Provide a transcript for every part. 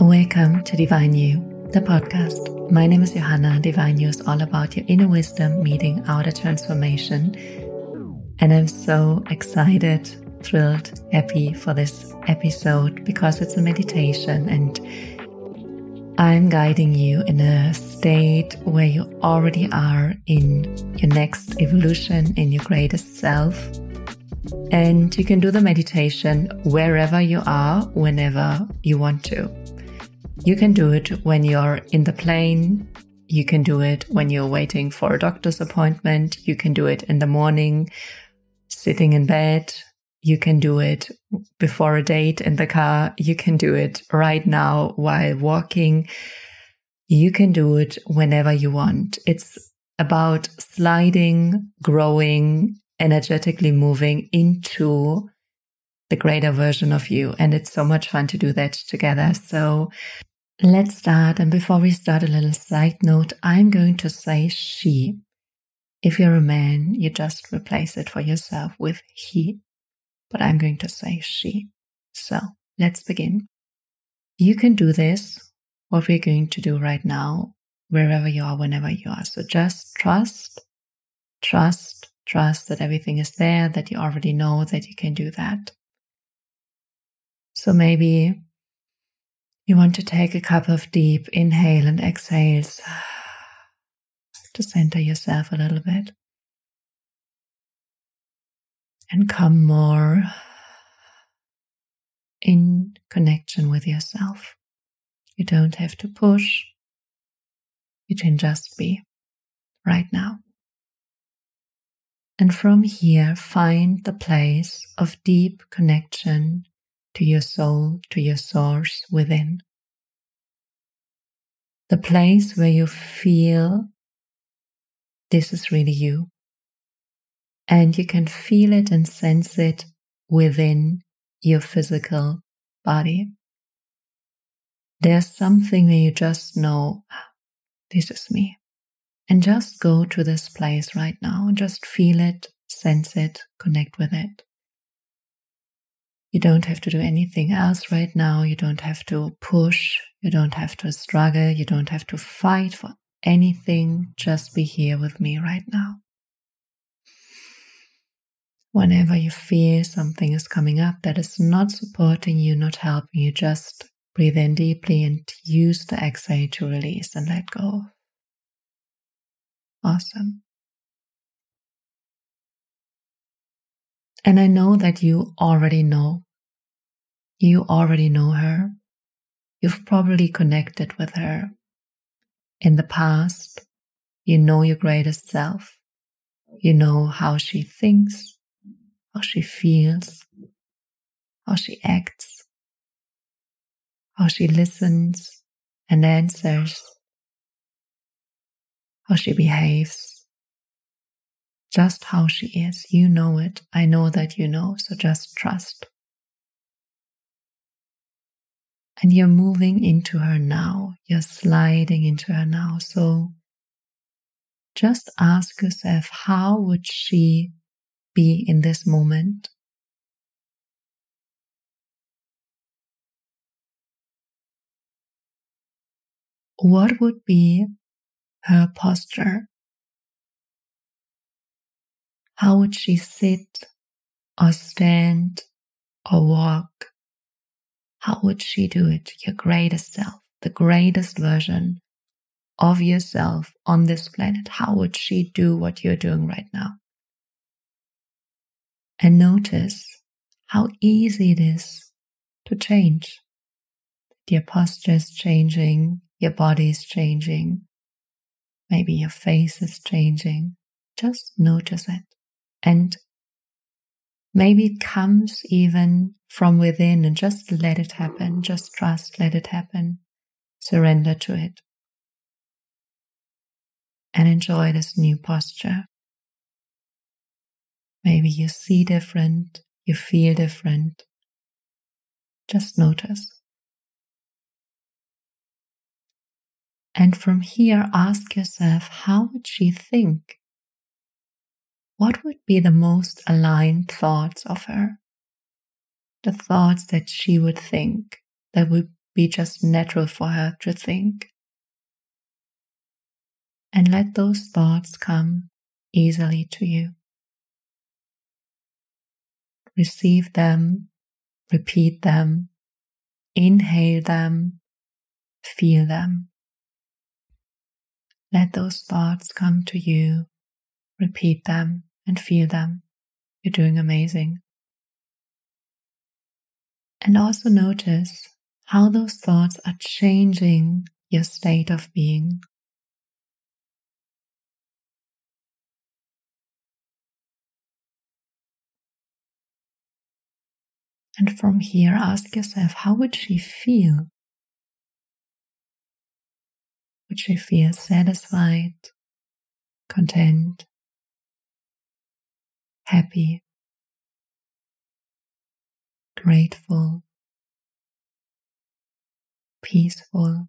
Welcome to Divine You, the podcast. My name is Johanna. Divine You is all about your inner wisdom meeting outer transformation. And I'm so excited, thrilled, happy for this episode because it's a meditation and I'm guiding you in a state where you already are in your next evolution, in your greatest self. And you can do the meditation wherever you are, whenever you want to. You can do it when you're in the plane. You can do it when you're waiting for a doctor's appointment. You can do it in the morning, sitting in bed. You can do it before a date in the car. You can do it right now while walking. You can do it whenever you want. It's about sliding, growing, energetically moving into the greater version of you. And it's so much fun to do that together. So Let's start. And before we start, a little side note I'm going to say she. If you're a man, you just replace it for yourself with he. But I'm going to say she. So let's begin. You can do this, what we're going to do right now, wherever you are, whenever you are. So just trust, trust, trust that everything is there, that you already know that you can do that. So maybe you want to take a couple of deep inhale and exhales to center yourself a little bit and come more in connection with yourself. You don't have to push. You can just be right now. And from here, find the place of deep connection to your soul, to your source within. The place where you feel this is really you. And you can feel it and sense it within your physical body. There's something where you just know, ah, this is me. And just go to this place right now and just feel it, sense it, connect with it. You don't have to do anything else right now. You don't have to push. You don't have to struggle. You don't have to fight for anything. Just be here with me right now. Whenever you feel something is coming up that is not supporting you, not helping you, just breathe in deeply and use the exhale to release and let go. Awesome. And I know that you already know you already know her. You've probably connected with her. In the past, you know your greatest self. You know how she thinks, how she feels, how she acts, how she listens and answers, how she behaves, just how she is. You know it. I know that you know, so just trust and you're moving into her now. You're sliding into her now. So just ask yourself, how would she be in this moment? What would be her posture? How would she sit or stand or walk? How would she do it? Your greatest self, the greatest version of yourself on this planet. How would she do what you're doing right now? And notice how easy it is to change. Your posture is changing, your body is changing, maybe your face is changing. Just notice it and Maybe it comes even from within and just let it happen. Just trust, let it happen. Surrender to it. And enjoy this new posture. Maybe you see different, you feel different. Just notice. And from here, ask yourself, how would she think what would be the most aligned thoughts of her? The thoughts that she would think that would be just natural for her to think. And let those thoughts come easily to you. Receive them, repeat them, inhale them, feel them. Let those thoughts come to you, repeat them, and feel them. You're doing amazing. And also notice how those thoughts are changing your state of being. And from here, ask yourself how would she feel? Would she feel satisfied, content, happy, grateful, peaceful,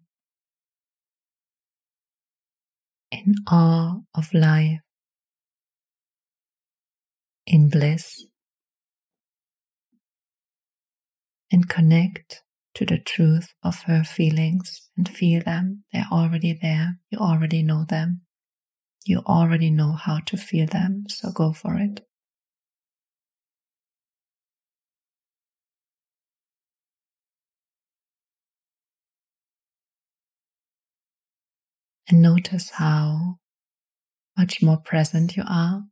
in awe of life, in bliss, and connect to the truth of her feelings and feel them. They're already there. You already know them. You already know how to feel them, so go for it. And notice how much more present you are,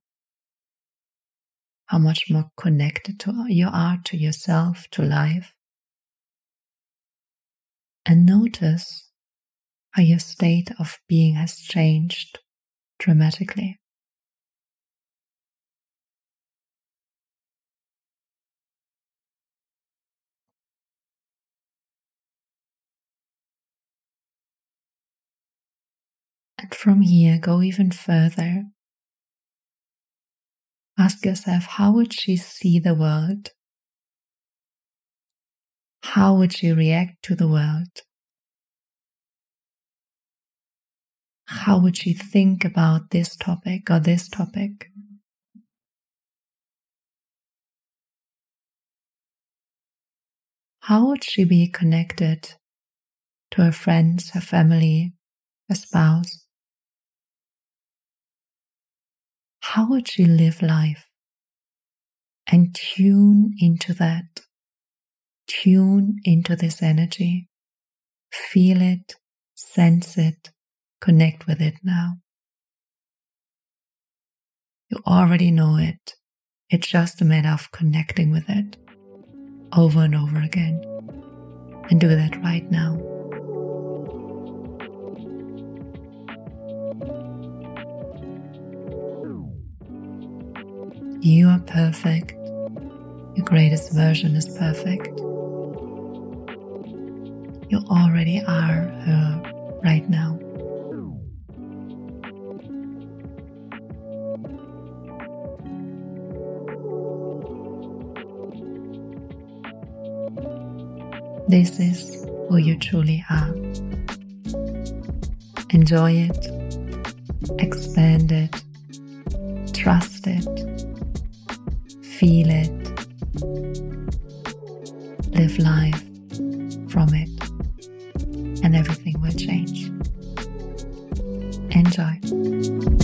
how much more connected to, you are to yourself, to life. And notice how your state of being has changed dramatically. And from here, go even further. Ask yourself, how would she see the world? How would she react to the world? How would she think about this topic or this topic? How would she be connected to her friends, her family, her spouse? How would you live life? And tune into that. Tune into this energy. Feel it, sense it, connect with it now. You already know it. It's just a matter of connecting with it over and over again. And do that right now. Perfect. Your greatest version is perfect. You already are her right now. This is who you truly are. Enjoy it, expand it, trust it Feel it. Live life from it. And everything will change. Enjoy.